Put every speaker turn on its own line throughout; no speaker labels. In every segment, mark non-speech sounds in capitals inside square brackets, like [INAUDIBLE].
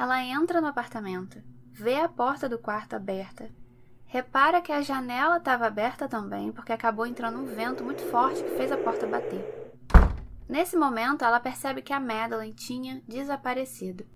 Ela entra no apartamento, vê a porta do quarto aberta, repara que a janela estava aberta também, porque acabou entrando um vento muito forte que fez a porta bater. Nesse momento, ela percebe que a Madeline tinha desaparecido.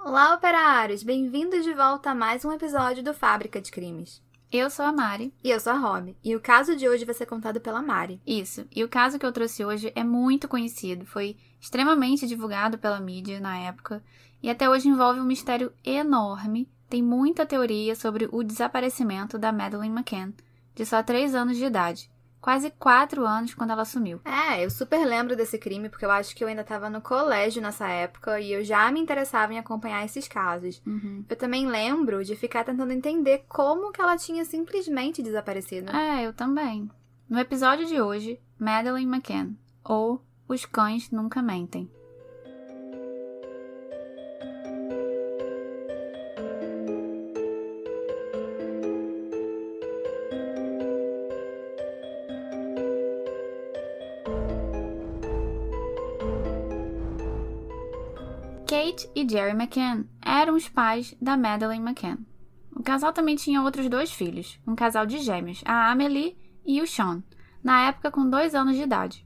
Olá, operários! Bem-vindos de volta a mais um episódio do Fábrica de Crimes.
Eu sou a Mari.
E eu sou a Rob. E o caso de hoje vai ser contado pela Mari.
Isso. E o caso que eu trouxe hoje é muito conhecido. Foi extremamente divulgado pela mídia na época. E até hoje envolve um mistério enorme. Tem muita teoria sobre o desaparecimento da Madeleine McCann, de só 3 anos de idade quase quatro anos quando ela sumiu.
É, eu super lembro desse crime porque eu acho que eu ainda estava no colégio nessa época e eu já me interessava em acompanhar esses casos.
Uhum.
Eu também lembro de ficar tentando entender como que ela tinha simplesmente desaparecido.
É, eu também. No episódio de hoje, Madeleine McCann, ou Os Cães Nunca Mentem. Kate e Jerry McCann eram os pais da Madeleine McCann. O casal também tinha outros dois filhos, um casal de gêmeos, a Amelie e o Sean, na época com dois anos de idade.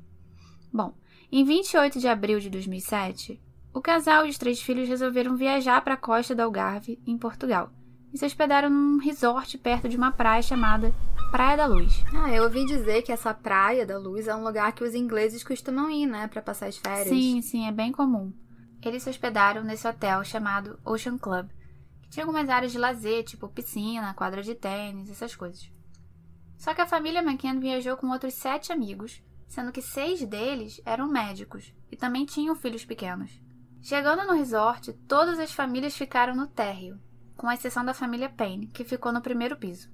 Bom, em 28 de abril de 2007, o casal e os três filhos resolveram viajar para a costa do Algarve, em Portugal, e se hospedaram num resort perto de uma praia chamada Praia da Luz.
Ah, eu ouvi dizer que essa Praia da Luz é um lugar que os ingleses costumam ir, né, para passar as férias.
Sim, sim, é bem comum eles se hospedaram nesse hotel chamado Ocean Club, que tinha algumas áreas de lazer, tipo piscina, quadra de tênis, essas coisas. Só que a família McKenna viajou com outros sete amigos, sendo que seis deles eram médicos e também tinham filhos pequenos. Chegando no resort, todas as famílias ficaram no térreo, com exceção da família Payne, que ficou no primeiro piso.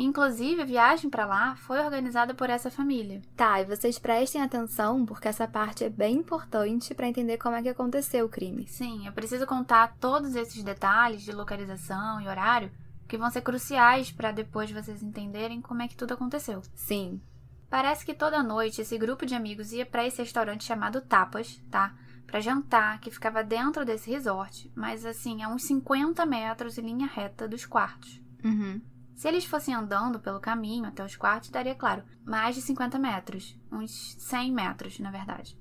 Inclusive, a viagem para lá foi organizada por essa família.
Tá, e vocês prestem atenção porque essa parte é bem importante para entender como é que aconteceu o crime.
Sim, eu preciso contar todos esses detalhes de localização e horário que vão ser cruciais para depois vocês entenderem como é que tudo aconteceu.
Sim.
Parece que toda noite esse grupo de amigos ia para esse restaurante chamado Tapas, tá? Para jantar, que ficava dentro desse resort, mas assim, a uns 50 metros em linha reta dos quartos.
Uhum.
Se eles fossem andando pelo caminho até os quartos, daria, claro, mais de 50 metros. Uns 100 metros, na verdade.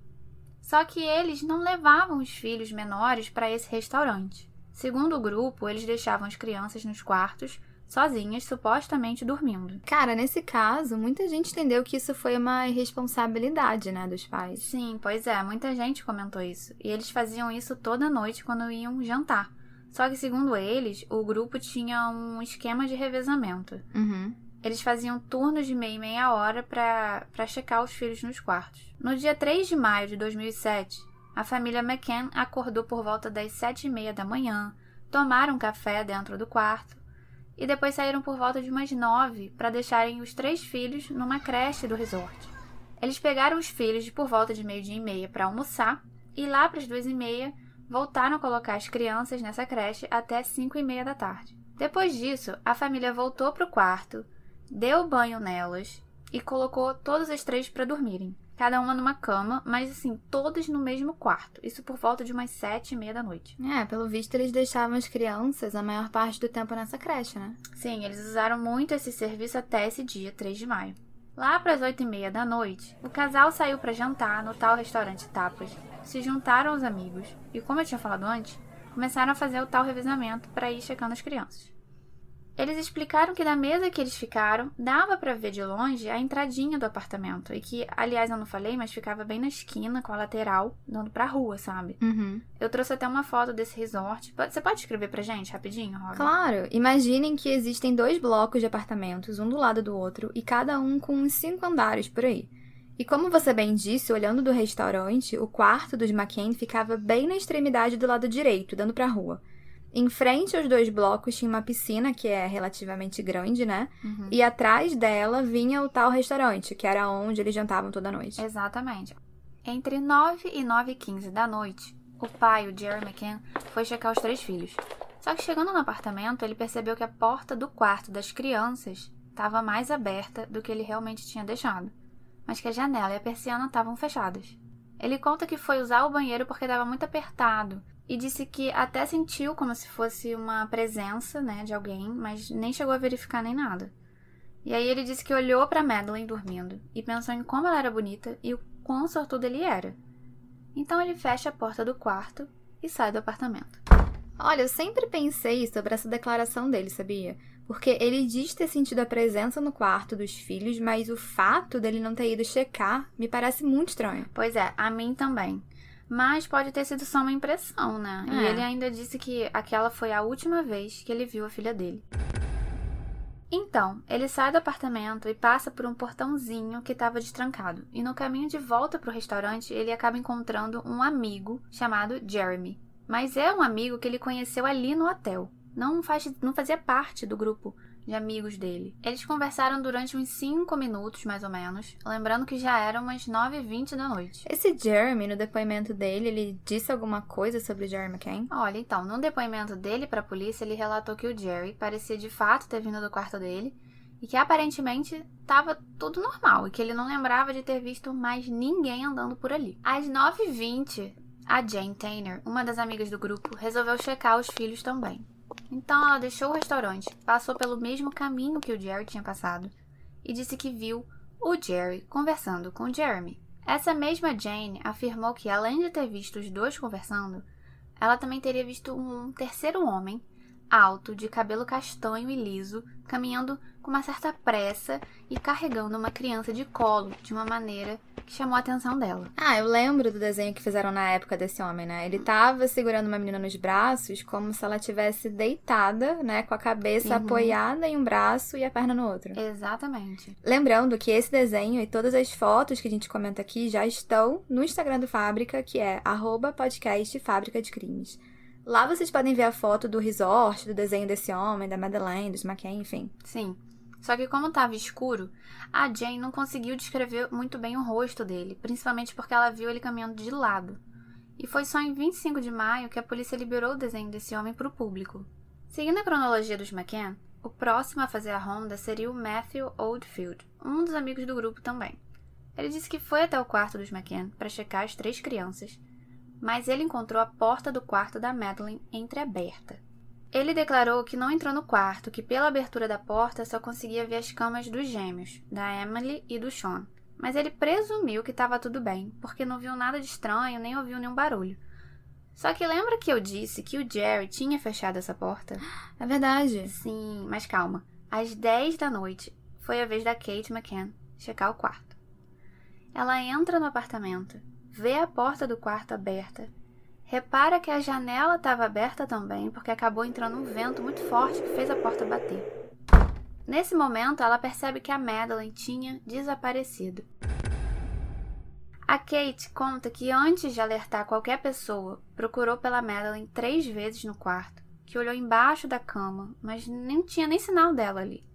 Só que eles não levavam os filhos menores para esse restaurante. Segundo o grupo, eles deixavam as crianças nos quartos, sozinhas, supostamente dormindo.
Cara, nesse caso, muita gente entendeu que isso foi uma irresponsabilidade, né, dos pais.
Sim, pois é, muita gente comentou isso. E eles faziam isso toda noite quando iam jantar. Só que, segundo eles, o grupo tinha um esquema de revezamento.
Uhum.
Eles faziam turnos de meia e meia hora para checar os filhos nos quartos. No dia 3 de maio de 2007, a família McCann acordou por volta das sete e meia da manhã, tomaram café dentro do quarto e depois saíram por volta de umas nove para deixarem os três filhos numa creche do resort. Eles pegaram os filhos de por volta de meio-dia e meia para almoçar e lá para as duas e meia voltaram a colocar as crianças nessa creche até 5 e meia da tarde. Depois disso, a família voltou para o quarto, deu banho nelas e colocou todas as três para dormirem. Cada uma numa cama, mas assim, todas no mesmo quarto. Isso por volta de umas sete e meia da noite.
É, pelo visto eles deixavam as crianças a maior parte do tempo nessa creche, né?
Sim, eles usaram muito esse serviço até esse dia, 3 de maio. Lá para as oito e meia da noite, o casal saiu para jantar no tal restaurante Tapas se juntaram aos amigos e, como eu tinha falado antes, começaram a fazer o tal revezamento para ir checando as crianças. Eles explicaram que da mesa que eles ficaram, dava para ver de longe a entradinha do apartamento. E que, aliás, eu não falei, mas ficava bem na esquina, com a lateral, dando pra rua, sabe?
Uhum.
Eu trouxe até uma foto desse resort. Você pode escrever pra gente rapidinho, Robin?
Claro. Imaginem que existem dois blocos de apartamentos, um do lado do outro, e cada um com uns cinco andares por aí. E como você bem disse, olhando do restaurante, o quarto dos McCain ficava bem na extremidade do lado direito, dando para a rua. Em frente aos dois blocos tinha uma piscina, que é relativamente grande, né?
Uhum.
E atrás dela vinha o tal restaurante, que era onde eles jantavam toda noite.
Exatamente. Entre 9 e 9 e 15 da noite, o pai, o Jerry McCann, foi checar os três filhos. Só que chegando no apartamento, ele percebeu que a porta do quarto das crianças estava mais aberta do que ele realmente tinha deixado mas que a janela e a persiana estavam fechadas. Ele conta que foi usar o banheiro porque estava muito apertado e disse que até sentiu como se fosse uma presença, né, de alguém, mas nem chegou a verificar nem nada. E aí ele disse que olhou para Madeline dormindo e pensou em como ela era bonita e o quão sortudo ele era. Então ele fecha a porta do quarto e sai do apartamento.
Olha, eu sempre pensei sobre essa declaração dele, sabia? Porque ele diz ter sentido a presença no quarto dos filhos, mas o fato dele não ter ido checar me parece muito estranho.
Pois é, a mim também. Mas pode ter sido só uma impressão, né? É. E ele ainda disse que aquela foi a última vez que ele viu a filha dele. Então, ele sai do apartamento e passa por um portãozinho que estava destrancado. E no caminho de volta para o restaurante, ele acaba encontrando um amigo chamado Jeremy. Mas é um amigo que ele conheceu ali no hotel não, faz, não fazia parte do grupo de amigos dele. Eles conversaram durante uns 5 minutos, mais ou menos, lembrando que já eram umas 9h20 da noite.
Esse Jeremy, no depoimento dele, ele disse alguma coisa sobre o Jerry McCain?
Olha, então, no depoimento dele para a polícia, ele relatou que o Jerry parecia de fato ter vindo do quarto dele e que aparentemente estava tudo normal e que ele não lembrava de ter visto mais ninguém andando por ali. Às 9h20, a Jane Tanner, uma das amigas do grupo, resolveu checar os filhos também. Então ela deixou o restaurante, passou pelo mesmo caminho que o Jerry tinha passado e disse que viu o Jerry conversando com Jeremy. Essa mesma Jane afirmou que, além de ter visto os dois conversando, ela também teria visto um terceiro homem, alto, de cabelo castanho e liso, caminhando com uma certa pressa e carregando uma criança de colo de uma maneira que chamou a atenção dela.
Ah, eu lembro do desenho que fizeram na época desse homem, né? Ele tava segurando uma menina nos braços como se ela tivesse deitada, né, com a cabeça uhum. apoiada em um braço e a perna no outro.
Exatamente.
Lembrando que esse desenho e todas as fotos que a gente comenta aqui já estão no Instagram do Fábrica, que é podcast Fábrica de Crimes. Lá vocês podem ver a foto do resort, do desenho desse homem, da Madeleine, dos McKay, enfim.
Sim. Só que como estava escuro, a Jane não conseguiu descrever muito bem o rosto dele, principalmente porque ela viu ele caminhando de lado. E foi só em 25 de maio que a polícia liberou o desenho desse homem para o público. Seguindo a cronologia dos McCann, o próximo a fazer a ronda seria o Matthew Oldfield, um dos amigos do grupo também. Ele disse que foi até o quarto dos McCann para checar as três crianças, mas ele encontrou a porta do quarto da Madeline entreaberta. Ele declarou que não entrou no quarto, que pela abertura da porta só conseguia ver as camas dos gêmeos, da Emily e do Sean. Mas ele presumiu que estava tudo bem, porque não viu nada de estranho nem ouviu nenhum barulho. Só que lembra que eu disse que o Jerry tinha fechado essa porta?
É verdade.
Sim, mas calma. Às 10 da noite foi a vez da Kate McCann checar o quarto. Ela entra no apartamento, vê a porta do quarto aberta Repara que a janela estava aberta também, porque acabou entrando um vento muito forte que fez a porta bater. Nesse momento, ela percebe que a Madeline tinha desaparecido. A Kate conta que antes de alertar qualquer pessoa, procurou pela Madeline três vezes no quarto, que olhou embaixo da cama, mas não tinha nem sinal dela ali.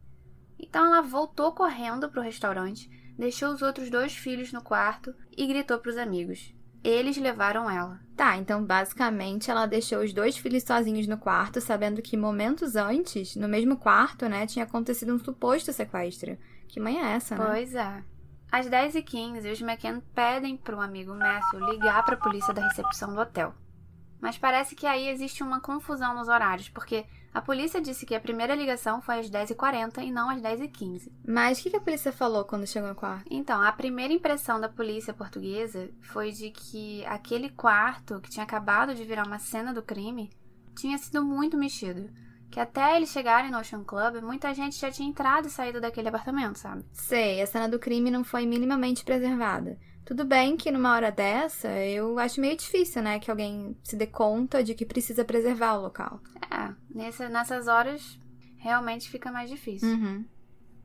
Então ela voltou correndo para o restaurante, deixou os outros dois filhos no quarto e gritou para os amigos: eles levaram ela.
Tá, então basicamente ela deixou os dois filhos sozinhos no quarto, sabendo que momentos antes, no mesmo quarto, né, tinha acontecido um suposto sequestro. Que mãe é essa,
né? Pois é. Às 10h15, os McKen pedem para o amigo Matthew ligar para a polícia da recepção do hotel. Mas parece que aí existe uma confusão nos horários, porque a polícia disse que a primeira ligação foi às 10h40 e não às 10h15.
Mas o que, a polícia falou quando chegou no quarto?
Então, a primeira impressão da polícia portuguesa foi de que aquele quarto, que tinha acabado de virar uma cena do crime, tinha sido muito mexido. Que até eles chegarem no Ocean Club, muita gente já tinha entrado e saído daquele apartamento, sabe?
Sei, a cena do crime não foi minimamente preservada. Tudo bem que numa hora dessa, eu acho meio difícil, né, que alguém se dê conta de que precisa preservar o local.
É, nessa, nessas horas realmente fica mais difícil.
Uhum.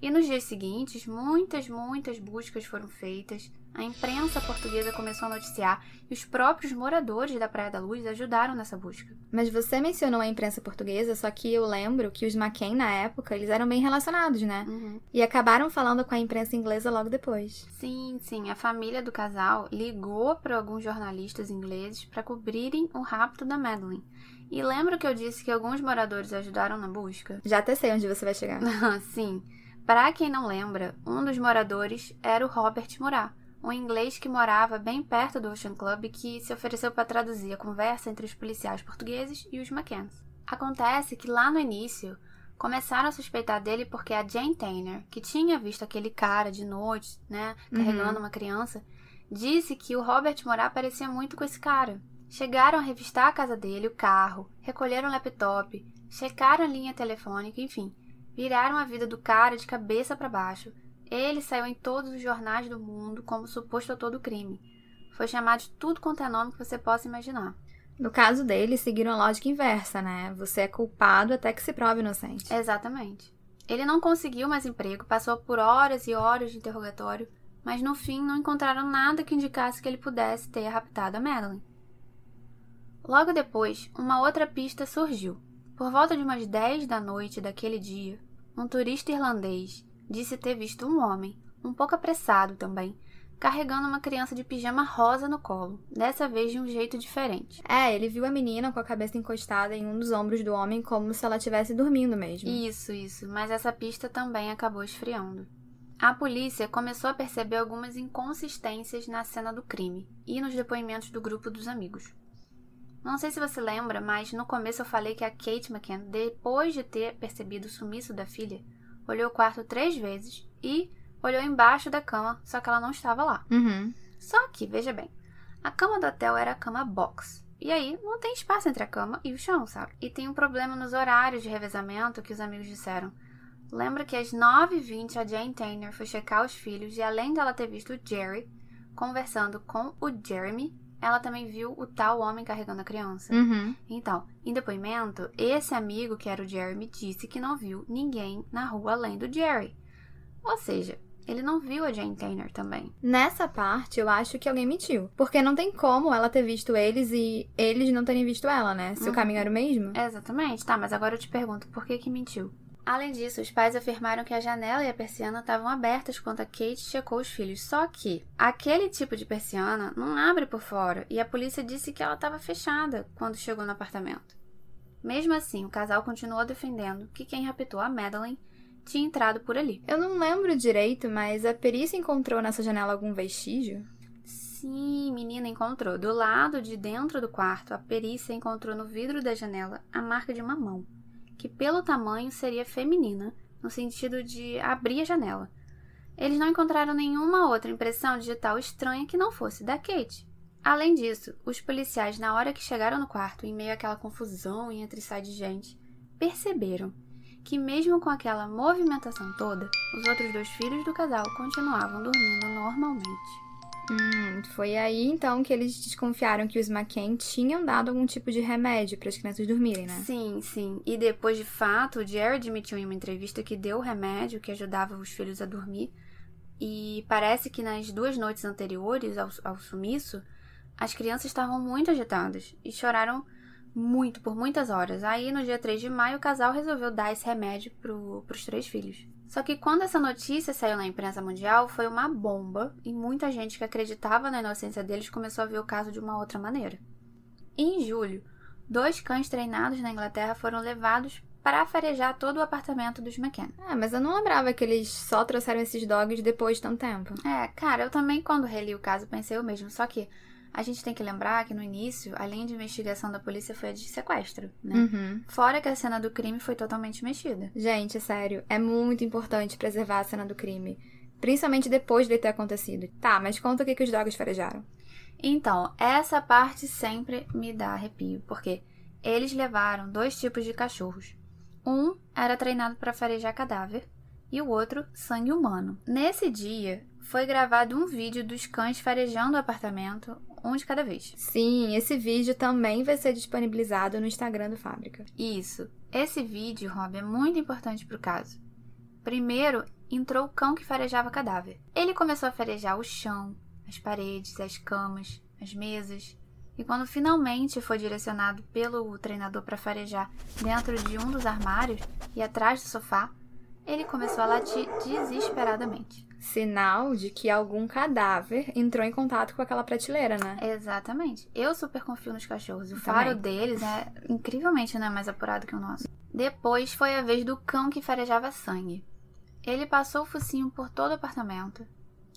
E nos dias seguintes, muitas, muitas buscas foram feitas. A imprensa portuguesa começou a noticiar e os próprios moradores da Praia da Luz ajudaram nessa busca.
Mas você mencionou a imprensa portuguesa, só que eu lembro que os McCain, na época, eles eram bem relacionados, né?
Uhum.
E acabaram falando com a imprensa inglesa logo depois.
Sim, sim. A família do casal ligou para alguns jornalistas ingleses para cobrirem o rapto da Madeline. E lembra que eu disse que alguns moradores ajudaram na busca?
Já até sei onde você vai chegar. [LAUGHS]
sim. Para quem não lembra, um dos moradores era o Robert Murat, um inglês que morava bem perto do Ocean Club e que se ofereceu para traduzir a conversa entre os policiais portugueses e os McCanns. Acontece que lá no início começaram a suspeitar dele porque a Jane Tanner, que tinha visto aquele cara de noite, né, carregando
Uhum.
uma criança, disse que o Robert Morar parecia muito com esse cara. Chegaram a revistar a casa dele, o carro, recolheram o laptop, checaram a linha telefônica, enfim, viraram a vida do cara de cabeça para baixo. Ele saiu em todos os jornais do mundo como suposto autor do crime. Foi chamado de tudo quanto é nome que você possa imaginar.
No caso dele, seguiram a lógica inversa, né? Você é culpado até que se prove inocente.
Exatamente. Ele não conseguiu mais emprego, passou por horas e horas de interrogatório, mas no fim não encontraram nada que indicasse que ele pudesse ter raptado a Madeline. Logo depois, uma outra pista surgiu. Por volta de umas 10 da noite daquele dia, um turista irlandês disse ter visto um homem, um pouco apressado também, carregando uma criança de pijama rosa no colo, dessa vez de um jeito diferente.
É, ele viu a menina com a cabeça encostada em um dos ombros do homem como se ela estivesse dormindo mesmo.
Isso, isso, mas essa pista também acabou esfriando. A polícia começou a perceber algumas inconsistências na cena do crime e nos depoimentos do grupo dos amigos. Não sei se você lembra, mas no começo eu falei que a Kate McCann, depois de ter percebido o sumiço da filha, olhou o quarto três vezes e olhou embaixo da cama, só que ela não estava lá.
Uhum.
Só que, veja bem, a cama do hotel era a cama box. E aí, não tem espaço entre a cama e o chão, sabe? E tem um problema nos horários de revezamento que os amigos disseram. Lembra que às 9h20 a Jane Tanner foi checar os filhos e além dela ter visto o Jerry conversando com o Jeremy, ela também viu o tal homem carregando a criança.
Uhum.
Então, em depoimento, esse amigo que era o Jeremy disse que não viu ninguém na rua além do Jerry. Ou seja, ele não viu a Jane Tanner também.
Nessa parte, eu acho que alguém mentiu. Porque não tem como ela ter visto eles e eles não terem visto ela, né? Se o
Uhum.
caminho era o mesmo.
Exatamente, tá, mas agora eu te pergunto, por que que mentiu? Além disso, os pais afirmaram que a janela e a persiana estavam abertas quando a Kate checou os filhos. Só que aquele tipo de persiana não abre por fora e a polícia disse que ela estava fechada quando chegou no apartamento. Mesmo assim, o casal continuou defendendo que quem raptou a Madeline tinha entrado por ali.
Eu não lembro direito, mas a perícia encontrou nessa janela algum vestígio?
Sim, menina encontrou. Do lado de dentro do quarto, a perícia encontrou no vidro da janela a marca de uma mão, que pelo tamanho seria feminina, no sentido de abrir a janela. Eles não encontraram nenhuma outra impressão digital estranha que não fosse da Kate. Além disso, os policiais, na hora que chegaram no quarto, em meio àquela confusão e entre sai de gente, perceberam que, mesmo com aquela movimentação toda, os outros dois filhos do casal continuavam dormindo normalmente.
Hum, foi aí então que eles desconfiaram que os McCain tinham dado algum tipo de remédio para as crianças dormirem, né?
Sim, sim. E depois, de fato, o Jerry admitiu em uma entrevista que deu o remédio que ajudava os filhos a dormir. E parece que nas duas noites anteriores ao, ao sumiço, as crianças estavam muito agitadas e choraram muito, por muitas horas. Aí, no dia 3 de maio, o casal resolveu dar esse remédio pro, pros três filhos. Só que quando essa notícia saiu na imprensa mundial, foi uma bomba e muita gente que acreditava na inocência deles começou a ver o caso de uma outra maneira. Em julho, dois cães treinados na Inglaterra foram levados para farejar todo o apartamento dos McKenna.
Ah, mas eu não lembrava que eles só trouxeram esses dogs depois de tanto tempo.
É, cara, eu também quando reli o caso pensei o mesmo, só que a gente tem que lembrar que no início, além de investigação da polícia, foi a de sequestro, né?
Uhum.
Fora que a cena do crime foi totalmente mexida.
Gente, sério, é muito importante preservar a cena do crime. Principalmente depois de ter acontecido. Tá, mas conta o que, que os dogs farejaram.
Então, essa parte sempre me dá arrepio, porque eles levaram dois tipos de cachorros. Um era treinado para farejar cadáver e o outro sangue humano. Nesse dia, foi gravado um vídeo dos cães farejando o apartamento, um de cada vez.
Sim, esse vídeo também vai ser disponibilizado no Instagram do Fábrica.
Isso. Esse vídeo, Rob, é muito importante pro caso. Primeiro, entrou o cão que farejava cadáver. Ele começou a farejar o chão, as paredes, as camas, as mesas. E quando finalmente foi direcionado pelo treinador para farejar dentro de um dos armários e atrás do sofá, ele começou a latir desesperadamente.
Sinal de que algum cadáver entrou em contato com aquela prateleira, né?
Exatamente. Eu super confio nos cachorros. O faro deles é incrivelmente né, mais apurado que o nosso. Depois foi a vez do cão que farejava sangue. Ele passou o focinho por todo o apartamento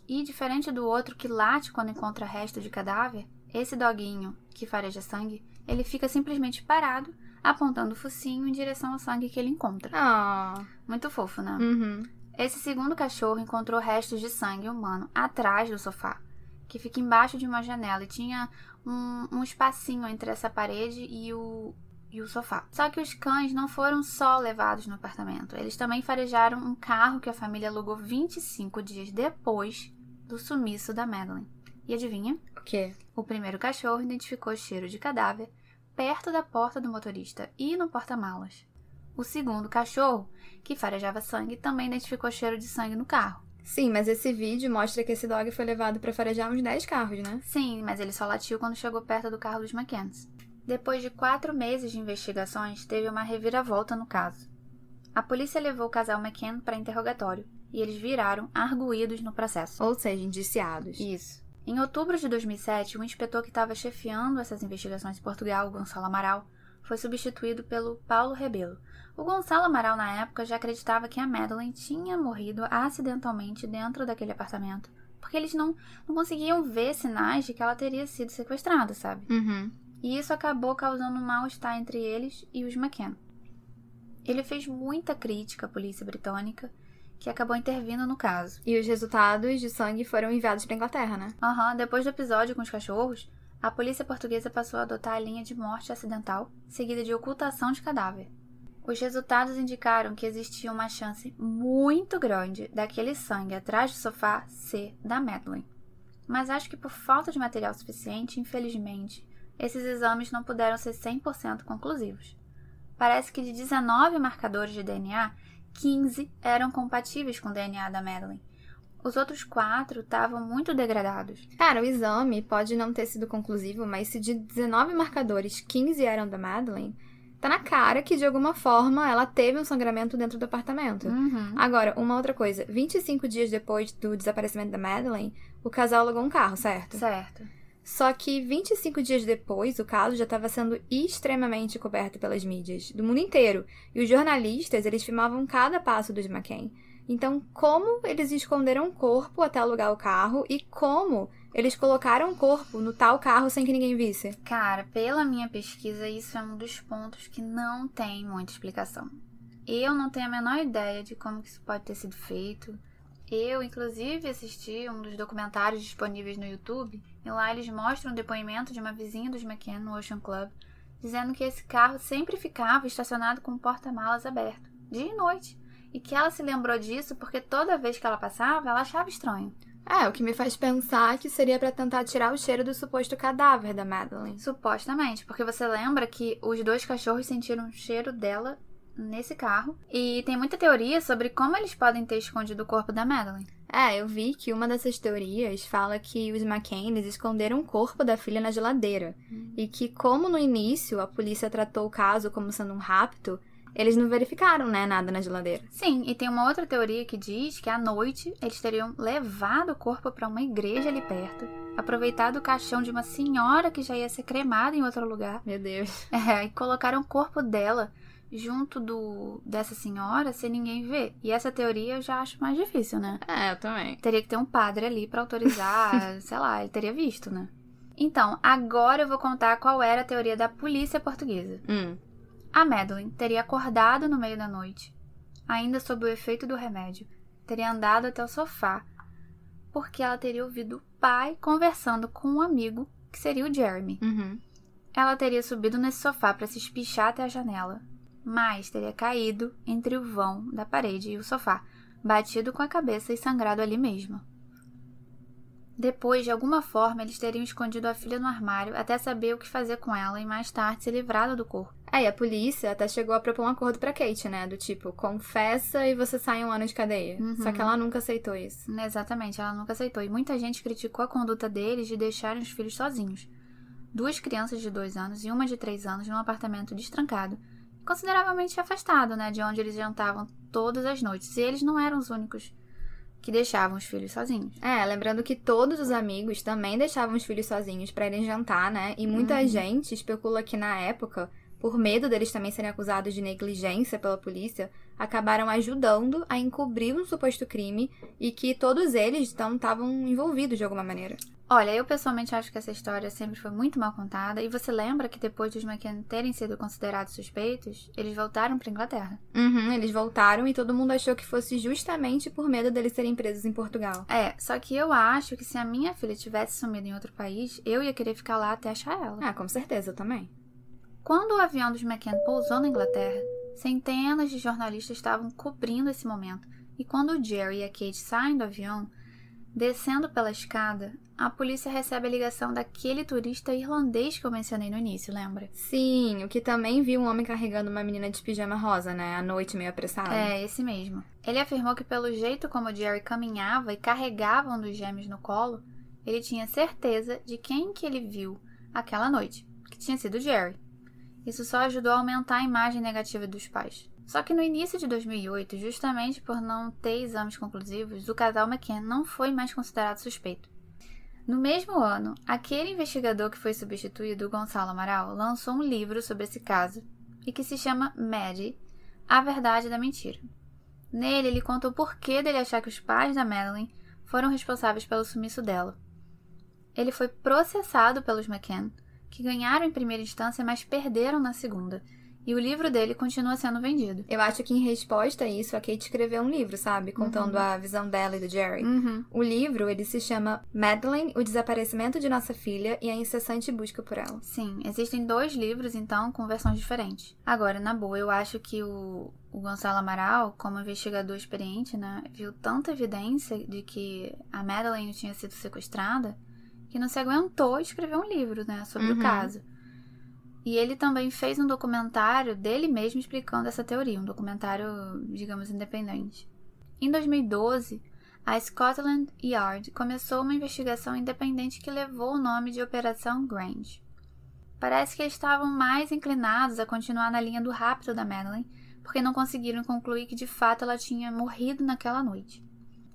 E diferente do outro que late quando encontra resto de cadáver, esse doguinho, que fareja sangue, ele fica simplesmente parado, apontando o focinho em direção ao sangue que ele encontra.
Ah.
Muito fofo, né?
Uhum.
Esse segundo cachorro encontrou restos de sangue humano atrás do sofá, que fica embaixo de uma janela e tinha um, um espacinho entre essa parede e o, e o sofá. Só que os cães não foram só levados no apartamento, eles também farejaram um carro que a família alugou 25 dias depois do sumiço da Madeline. E adivinha?
O quê?
O primeiro cachorro identificou cheiro de cadáver perto da porta do motorista e no porta-malas. O segundo cachorro, que farejava sangue, também identificou cheiro de sangue no carro.
Sim, mas esse vídeo mostra que esse dog foi levado para farejar uns 10 carros, né?
Sim, mas ele só latiu quando chegou perto do carro dos McKenns. Depois de quatro meses de investigações, teve uma reviravolta no caso. A polícia levou o casal McKenna para interrogatório e eles viraram arguídos no processo.
Ou seja, indiciados.
Isso. Em outubro de 2007, o inspetor que estava chefiando essas investigações em Portugal, Gonçalo Amaral, foi substituído pelo Paulo Rebelo. O Gonçalo Amaral, na época, já acreditava que a Madeleine tinha morrido acidentalmente dentro daquele apartamento, porque eles não, não conseguiam ver sinais de que ela teria sido sequestrada, sabe?
Uhum.
E isso acabou causando um mal-estar entre eles e os McKenna. Ele fez muita crítica à polícia britânica, que acabou intervindo no caso.
E os resultados de sangue foram enviados para Inglaterra, né?
Aham, depois do episódio com os cachorros, a polícia portuguesa passou a adotar a linha de morte acidental, seguida de ocultação de cadáver. Os resultados indicaram que existia uma chance muito grande daquele sangue atrás do sofá ser da Madeleine. Mas acho que por falta de material suficiente, infelizmente, esses exames não puderam ser 100% conclusivos. Parece que de 19 marcadores de DNA, 15 eram compatíveis com o DNA da Madeleine. Os outros quatro estavam muito degradados.
Cara, o exame pode não ter sido conclusivo, mas se de 19 marcadores, 15 eram da Madeleine, tá na cara que de alguma forma ela teve um sangramento dentro do apartamento.
Uhum.
Agora, uma outra coisa: 25 dias depois do desaparecimento da Madeleine, o casal alugou um carro, certo?
Certo.
Só que 25 dias depois, o caso já estava sendo extremamente coberto pelas mídias do mundo inteiro. E os jornalistas, eles filmavam cada passo dos McCain. Então, como eles esconderam o corpo até alugar o carro e como eles colocaram o corpo no tal carro sem que ninguém visse?
Cara, pela minha pesquisa, isso é um dos pontos que não tem muita explicação. Eu não tenho a menor ideia de como isso pode ter sido feito. Eu, inclusive, assisti um dos documentários disponíveis no YouTube e lá eles mostram o depoimento de uma vizinha dos McKenna no Ocean Club, dizendo que esse carro sempre ficava estacionado com o porta-malas aberto, dia e noite, e que ela se lembrou disso porque toda vez que ela passava, ela achava estranho.
É, o que me faz pensar que seria para tentar tirar o cheiro do suposto cadáver da Madeleine.
Supostamente, porque você lembra que os dois cachorros sentiram o cheiro dela nesse carro. E tem muita teoria sobre como eles podem ter escondido o corpo da Madeleine.
É, eu vi que uma dessas teorias fala que os McCain esconderam o corpo da filha na geladeira. E que, como no início a polícia tratou o caso como sendo um rapto, eles não verificaram, né, nada na geladeira.
Sim, e tem uma outra teoria que diz que à noite eles teriam levado o corpo para uma igreja ali perto, aproveitado o caixão de uma senhora que já ia ser cremada em outro lugar.
Meu Deus. [LAUGHS]
É, e colocaram o corpo dela junto do dessa senhora sem ninguém ver. E essa teoria eu já acho mais difícil, né?
É, eu também.
Teria que ter um padre ali para autorizar, [LAUGHS] sei lá, ele teria visto, né? Então, agora eu vou contar qual era a teoria da polícia portuguesa.
Hum.
A Madeline teria acordado no meio da noite, ainda sob o efeito do remédio, teria andado até o sofá, porque ela teria ouvido o pai conversando com um amigo, que seria o Jeremy.
Uhum.
Ela teria subido nesse sofá para se espichar até a janela, mas teria caído entre o vão da parede e o sofá, batido com a cabeça e sangrado ali mesmo. Depois, de alguma forma, eles teriam escondido a filha no armário até saber o que fazer com ela e mais tarde se livrado do corpo.
Aí a polícia até chegou a propor um acordo pra Kate, né? Do tipo, confessa e você sai um ano de cadeia.
Uhum.
Só que ela nunca aceitou isso.
Exatamente, ela nunca aceitou. E muita gente criticou a conduta deles de deixarem os filhos sozinhos. Duas crianças de dois anos e uma de três anos num apartamento destrancado, consideravelmente afastado, né? De onde eles jantavam todas as noites. E eles não eram os únicos que deixavam os filhos sozinhos.
É, lembrando que todos os amigos também deixavam os filhos sozinhos pra irem jantar, né? E muita
Uhum.
gente especula que na época por medo deles também serem acusados de negligência pela polícia, acabaram ajudando a encobrir um suposto crime e que todos eles então estavam envolvidos de alguma maneira.
Olha, eu pessoalmente acho que essa história sempre foi muito mal contada. E você lembra que depois dos McKenna terem sido considerados suspeitos, eles voltaram para Inglaterra?
Uhum, eles voltaram e todo mundo achou que fosse justamente por medo deles serem presos em Portugal.
É, só que eu acho que se a minha filha tivesse sumido em outro país, eu ia querer ficar lá até achar ela.
Ah, com certeza, eu também.
Quando o avião dos McKenna pousou na Inglaterra, centenas de jornalistas estavam cobrindo esse momento. E quando o Jerry e a Kate saem do avião, descendo pela escada, a polícia recebe a ligação daquele turista irlandês que eu mencionei no início, lembra?
Sim, o que também viu um homem carregando uma menina de pijama rosa, né? À noite, meio apressado.
É, esse mesmo. Ele afirmou que pelo jeito como o Jerry caminhava e carregava um dos gêmeos no colo, ele tinha certeza de quem que ele viu aquela noite, que tinha sido o Jerry. Isso só ajudou a aumentar a imagem negativa dos pais. Só que no início de 2008, justamente por não ter exames conclusivos, o casal McCann não foi mais considerado suspeito. No mesmo ano, aquele investigador que foi substituído, Gonçalo Amaral, lançou um livro sobre esse caso e que se chama Maddie, A Verdade da Mentira. Nele, ele conta o porquê dele achar que os pais da Madeline foram responsáveis pelo sumiço dela. Ele foi processado pelos McCann, que ganharam em primeira instância, mas perderam na segunda, e o livro dele continua sendo vendido.
Eu acho que em resposta a isso, a Kate escreveu um livro, sabe? Contando uhum. a visão dela e do Jerry.
Uhum.
O livro, ele se chama Madeline, o desaparecimento de nossa filha e a incessante busca por ela.
Sim, existem dois livros, então, com versões diferentes. Agora, na boa, eu acho que o, o Gonçalo Amaral, como investigador experiente, né, viu tanta evidência de que a Madeline tinha sido sequestrada que não se aguentou escrever um livro, né, sobre uhum. o caso. E ele também fez um documentário dele mesmo explicando essa teoria, um documentário, digamos, independente. Em 2012, a Scotland Yard começou uma investigação independente que levou o nome de Operação Grange. Parece que eles estavam mais inclinados a continuar na linha do rapto da Madeline, porque não conseguiram concluir que de fato ela tinha morrido naquela noite.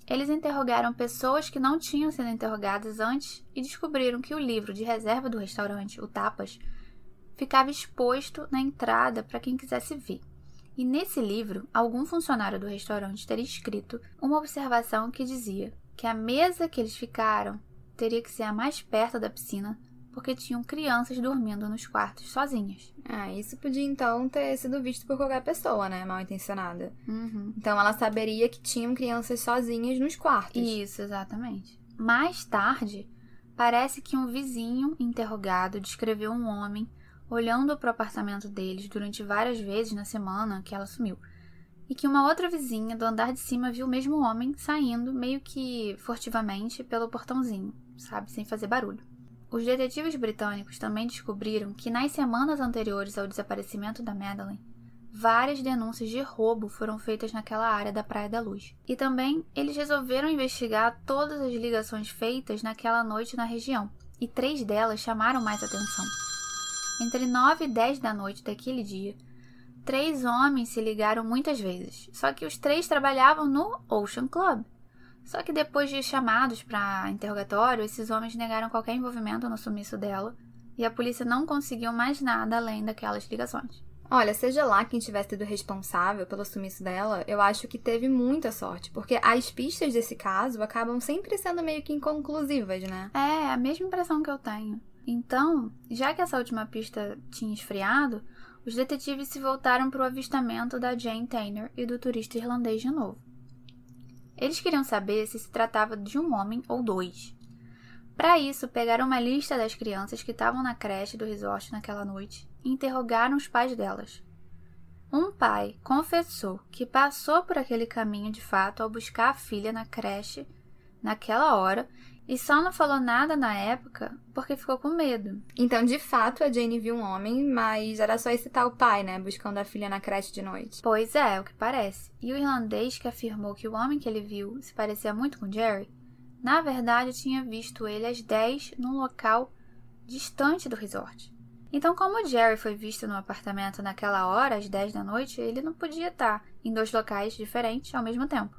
Eles interrogaram pessoas que não tinham sido interrogadas antes e descobriram que o livro de reserva do restaurante, o Tapas, ficava exposto na entrada para quem quisesse ver. E nesse livro, algum funcionário do restaurante teria escrito uma observação que dizia que a mesa que eles ficaram teria que ser a mais perto da piscina, porque tinham crianças dormindo nos quartos sozinhas.
Ah, isso podia então ter sido visto por qualquer pessoa, né? Mal intencionada.
Uhum.
Então ela saberia que tinham crianças sozinhas nos quartos.
Isso, exatamente. Mais tarde, parece que um vizinho interrogado descreveu um homem olhando para o apartamento deles durante várias vezes na semana que ela sumiu. E que uma outra vizinha do andar de cima viu o mesmo homem saindo meio que furtivamente pelo portãozinho, sabe, sem fazer barulho. Os detetives britânicos também descobriram que nas semanas anteriores ao desaparecimento da Madeleine, várias denúncias de roubo foram feitas naquela área da Praia da Luz. E também eles resolveram investigar todas as ligações feitas naquela noite na região, e três delas chamaram mais atenção. Entre 9 e 10 da noite daquele dia, três homens se ligaram muitas vezes, só que os três trabalhavam no Ocean Club. Só que depois de chamados para interrogatório, esses homens negaram qualquer envolvimento no sumiço dela e a polícia não conseguiu mais nada além daquelas ligações.
Olha, seja lá quem tivesse sido responsável pelo sumiço dela, eu acho que teve muita sorte, porque as pistas desse caso acabam sempre sendo meio que inconclusivas, né?
É, a mesma impressão que eu tenho. Então, já que essa última pista tinha esfriado, os detetives se voltaram para o avistamento da Jane Taylor e do turista irlandês de novo. Eles queriam saber se se tratava de um homem ou dois. Para isso, pegaram uma lista das crianças que estavam na creche do resort naquela noite e interrogaram os pais delas. Um pai confessou que passou por aquele caminho de fato ao buscar a filha na creche naquela hora e só não falou nada na época porque ficou com medo.
Então, de fato, a Jane viu um homem, mas era só esse tal pai, né? Buscando a filha na creche de noite.
Pois é, o que parece. E o irlandês que afirmou que o homem que ele viu se parecia muito com Jerry, na verdade tinha visto ele às 10 num local distante do resort. Então, como o Jerry foi visto no apartamento naquela hora, às 10 da noite, ele não podia estar em dois locais diferentes ao mesmo tempo.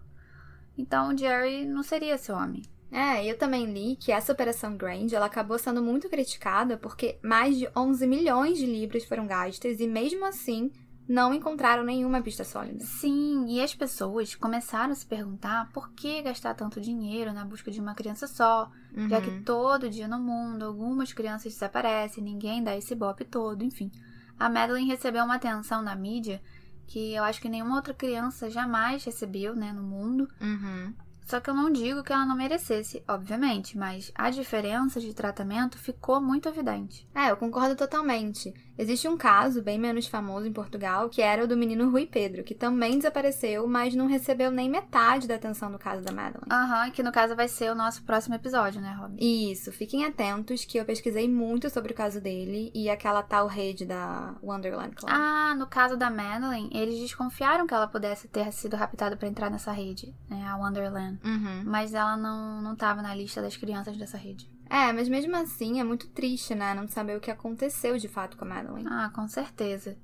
Então, o Jerry não seria seu homem.
É, eu também li que essa Operação Grand ela acabou sendo muito criticada porque mais de 11 milhões de libras foram gastas e mesmo assim não encontraram nenhuma pista sólida.
Sim, e as pessoas começaram a se perguntar por que gastar tanto dinheiro na busca de uma criança só, uhum. já que uhum. todo dia no mundo algumas crianças desaparecem, ninguém dá esse bope todo, enfim. A Madeline recebeu uma atenção na mídia que eu acho que nenhuma outra criança jamais recebeu, né, no mundo.
Uhum.
Só que eu não digo que ela não merecesse, obviamente, mas a diferença de tratamento ficou muito evidente.
É, eu concordo totalmente. Existe um caso bem menos famoso em Portugal, que era o do menino Rui Pedro, que também desapareceu, mas não recebeu nem metade da atenção do caso da Madeline.
Aham, uhum, que no caso vai ser o nosso próximo episódio, né, Rob?
Isso, fiquem atentos que eu pesquisei muito sobre o caso dele e aquela tal rede da Wonderland Club.
Ah, no caso da Madeline, eles desconfiaram que ela pudesse ter sido raptada para entrar nessa rede, né, a Wonderland.
Uhum.
Mas ela não, não tava na lista das crianças dessa rede.
É, mas mesmo assim é muito triste, né? Não saber o que aconteceu de fato com a Madeline.
Ah, com certeza.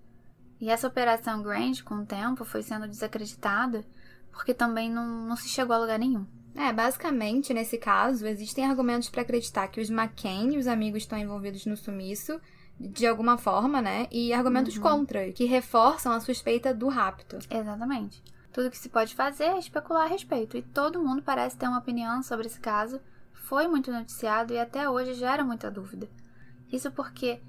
E essa operação Grand, com o tempo, foi sendo desacreditada porque também não, não se chegou a lugar nenhum.
É, basicamente, nesse caso, existem argumentos para acreditar que os McCain e os amigos estão envolvidos no sumiço, de alguma forma, né? E argumentos uhum. contra, que reforçam a suspeita do rapto.
Exatamente. Tudo que se pode fazer é especular a respeito, e todo mundo parece ter uma opinião sobre esse caso foi muito noticiado e até hoje gera muita dúvida. Isso porque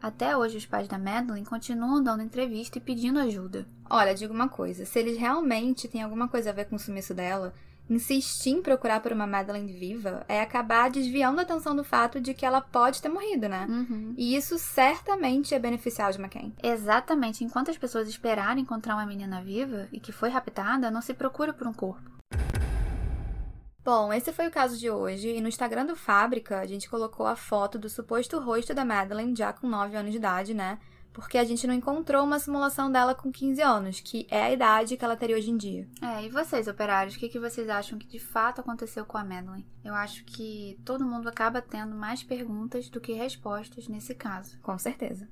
até hoje os pais da Madeline continuam dando entrevista e pedindo ajuda.
Olha, digo uma coisa, se eles realmente têm alguma coisa a ver com o sumiço dela, insistir em procurar por uma Madeline viva é acabar desviando a atenção do fato de que ela pode ter morrido, né?
Uhum.
E isso certamente é beneficiar os McCain.
Exatamente. Enquanto as pessoas esperarem encontrar uma menina viva e que foi raptada, não se procura por um corpo.
Bom, esse foi o caso de hoje, e no Instagram do Fábrica a gente colocou a foto do suposto rosto da Madeleine já com 9 anos de idade, né? Porque a gente não encontrou uma simulação dela com 15 anos, que é a idade que ela teria hoje em dia.
É, e vocês, operários, o que, que vocês acham que de fato aconteceu com a Madeleine? Eu acho que todo mundo acaba tendo mais perguntas do que respostas nesse caso.
Com certeza.